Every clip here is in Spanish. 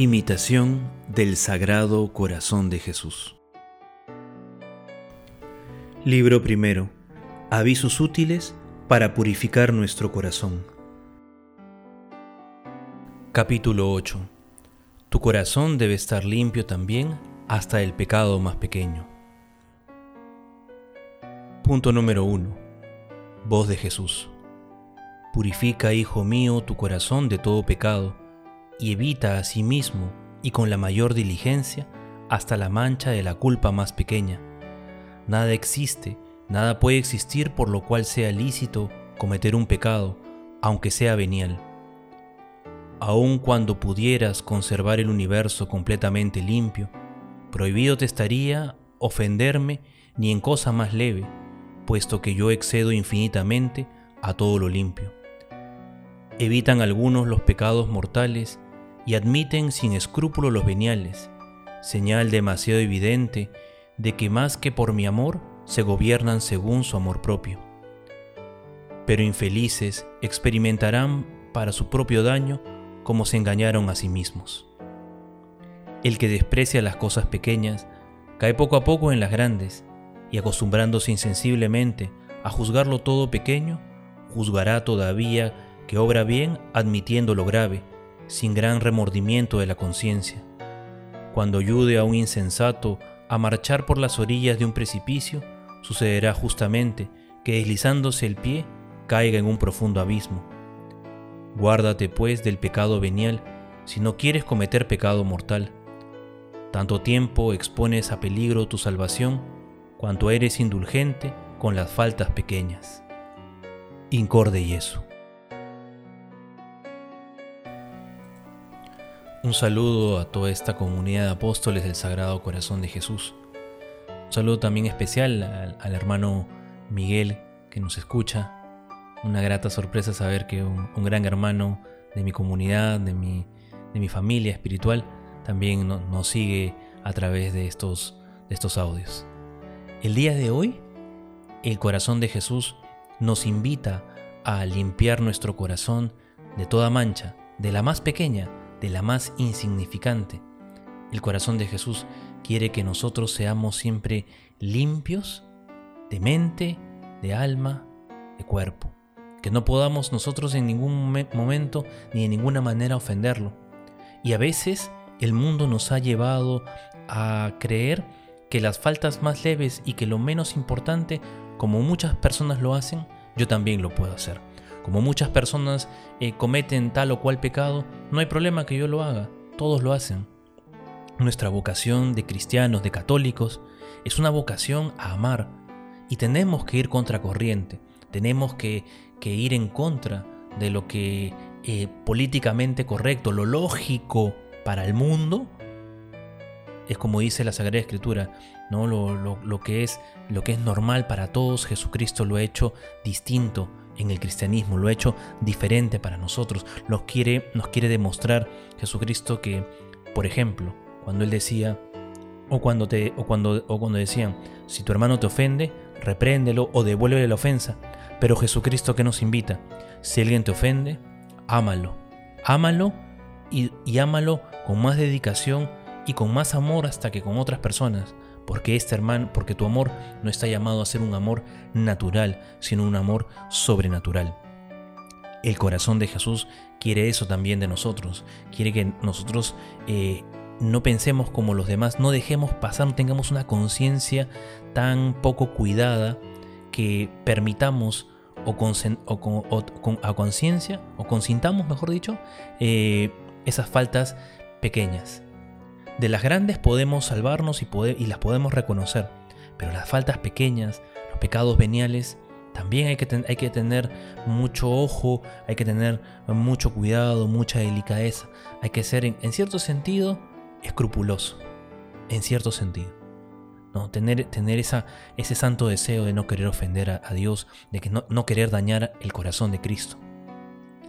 Imitación del Sagrado Corazón de Jesús. Libro primero. Avisos útiles para purificar nuestro corazón. Capítulo 8. Tu corazón debe estar limpio también hasta el pecado más pequeño. Punto número 1. Voz de Jesús. Purifica, hijo mío, tu corazón de todo pecado y evita a sí mismo y con la mayor diligencia hasta la mancha de la culpa más pequeña. Nada existe, nada puede existir por lo cual sea lícito cometer un pecado, aunque sea venial. Aun cuando pudieras conservar el universo completamente limpio, prohibido te estaría ofenderme ni en cosa más leve, puesto que yo excedo infinitamente a todo lo limpio. Evitan algunos los pecados mortales y admiten sin escrúpulo los veniales, señal demasiado evidente de que más que por mi amor se gobiernan según su amor propio. Pero infelices experimentarán para su propio daño como se engañaron a sí mismos. El que desprecia las cosas pequeñas cae poco a poco en las grandes y acostumbrándose insensiblemente a juzgarlo todo pequeño, juzgará todavía que obra bien admitiendo lo grave sin gran remordimiento de la conciencia. Cuando ayude a un insensato a marchar por las orillas de un precipicio, sucederá justamente que deslizándose el pie caiga en un profundo abismo. Guárdate pues del pecado venial si no quieres cometer pecado mortal. Tanto tiempo expones a peligro tu salvación cuanto eres indulgente con las faltas pequeñas. Incorde Yesu. Un saludo a toda esta comunidad de apóstoles del Sagrado Corazón de Jesús. Un saludo también especial al, hermano Miguel que nos escucha. Una grata sorpresa saber que un, gran hermano de mi comunidad, de mi, de mi familia espiritual, también nos sigue a través de estos, de estos audios. El día de hoy, el corazón de Jesús nos invita a limpiar nuestro corazón de toda mancha, de la más pequeña de la más insignificante. El corazón de Jesús quiere que nosotros seamos siempre limpios de mente, de alma, de cuerpo. Que no podamos nosotros en ningún momento ni de ninguna manera ofenderlo. Y a veces el mundo nos ha llevado a creer que las faltas más leves y que lo menos importante, como muchas personas lo hacen, yo también lo puedo hacer. Como muchas personas eh, cometen tal o cual pecado, no hay problema que yo lo haga, todos lo hacen. Nuestra vocación de cristianos, de católicos, es una vocación a amar y tenemos que ir contra corriente, tenemos que, ir en contra de lo que eh, políticamente correcto, lo lógico para el mundo, es como dice la Sagrada Escritura, ¿no? Lo, que es, lo que es normal para todos, Jesucristo lo ha hecho distinto en el cristianismo, lo ha hecho diferente para nosotros. Nos quiere, nos quiere demostrar Jesucristo que, por ejemplo, cuando Él decía, o cuando, te, o cuando, o cuando decían, si tu hermano te ofende, repréndelo o devuélvele la ofensa. Pero Jesucristo que nos invita, si alguien te ofende, ámalo. Ámalo y, y ámalo con más dedicación y con más amor hasta que con otras personas, porque este hermano, porque tu amor no está llamado a ser un amor natural, sino un amor sobrenatural. El corazón de Jesús quiere eso también de nosotros, quiere que nosotros eh, no pensemos como los demás, no dejemos pasar, no tengamos una conciencia tan poco cuidada que permitamos o, con, a conciencia, o consintamos, mejor dicho, eh, esas faltas pequeñas. De las grandes podemos salvarnos y, las podemos reconocer, pero las faltas pequeñas, los pecados veniales, también hay que, tener mucho ojo, hay que tener mucho cuidado, mucha delicadeza. Hay que ser, en, cierto sentido, escrupuloso. En cierto sentido. ¿no? Tener, tener ese santo deseo de no querer ofender a, Dios, de que no querer dañar el corazón de Cristo.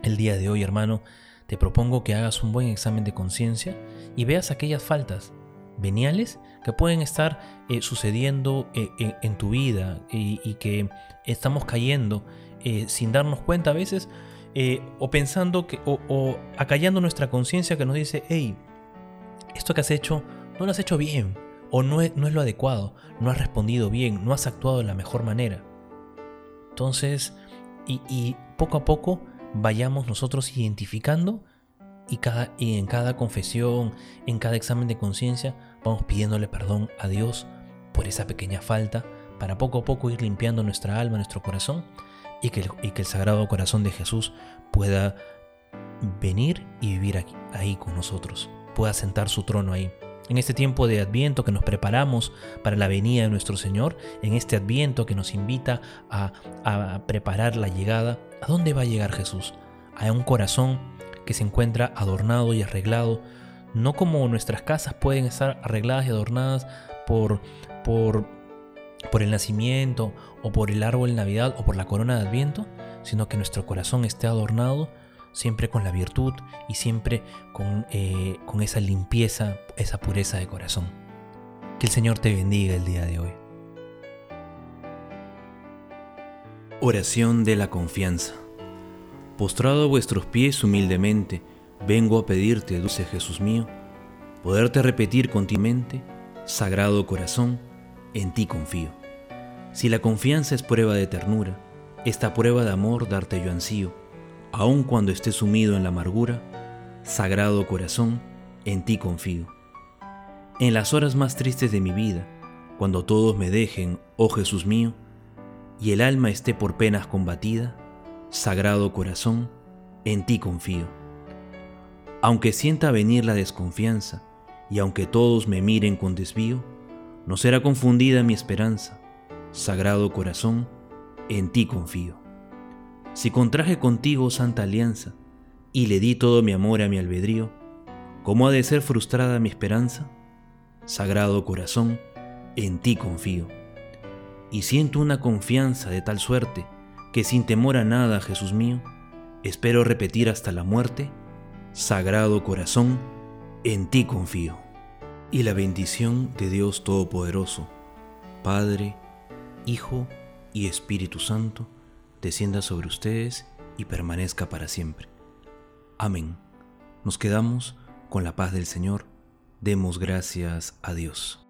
El día de hoy, hermano, te propongo que hagas un buen examen de conciencia y veas aquellas faltas veniales que pueden estar eh, sucediendo eh, en, tu vida y, que estamos cayendo eh, sin darnos cuenta a veces o pensando que o, acallando nuestra conciencia que nos dice hey esto que has hecho no lo has hecho bien, o no es, no es lo adecuado, no has respondido bien, no has actuado de la mejor manera. Entonces, y poco a poco vayamos nosotros identificando y, cada, y en cada confesión, en cada examen de conciencia, vamos pidiéndole perdón a Dios por esa pequeña falta, para poco a poco ir limpiando nuestra alma, nuestro corazón, y que el, y que el Sagrado Corazón de Jesús pueda venir y vivir ahí con nosotros, pueda sentar su trono ahí. En este tiempo de Adviento que nos preparamos para la venida de nuestro Señor, en este Adviento que nos invita a, a preparar la llegada, ¿a dónde va a llegar Jesús? A un corazón que se encuentra adornado y arreglado, no como nuestras casas pueden estar arregladas y adornadas por, por, por el nacimiento o por el árbol de Navidad o por la corona de Adviento, sino que nuestro corazón esté adornado siempre con la virtud y siempre con, eh, con esa limpieza, esa pureza de corazón. Que el Señor te bendiga el día de hoy. Oración de la confianza. Postrado a vuestros pies humildemente, vengo a pedirte, dulce Jesús mío, poderte repetir continuamente, Sagrado Corazón, en ti confío. Si la confianza es prueba de ternura, esta prueba de amor darte yo ansío, aun cuando esté sumido en la amargura, Sagrado Corazón, en ti confío. En las horas más tristes de mi vida, cuando todos me dejen, oh Jesús mío, y el alma esté por penas combatida, Sagrado Corazón, en ti confío. Aunque sienta venir la desconfianza, y aunque todos me miren con desvío, no será confundida mi esperanza. Sagrado Corazón, en ti confío. Si contraje contigo santa alianza, y le di todo mi amor a mi albedrío, ¿cómo ha de ser frustrada mi esperanza? Sagrado Corazón, en ti confío. Y siento una confianza de tal suerte, que sin temor a nada, Jesús mío, espero repetir hasta la muerte, Sagrado Corazón, en ti confío. Y la bendición de Dios Todopoderoso, Padre, Hijo y Espíritu Santo, descienda sobre ustedes y permanezca para siempre. Amén. Nos quedamos con la paz del Señor. Demos gracias a Dios.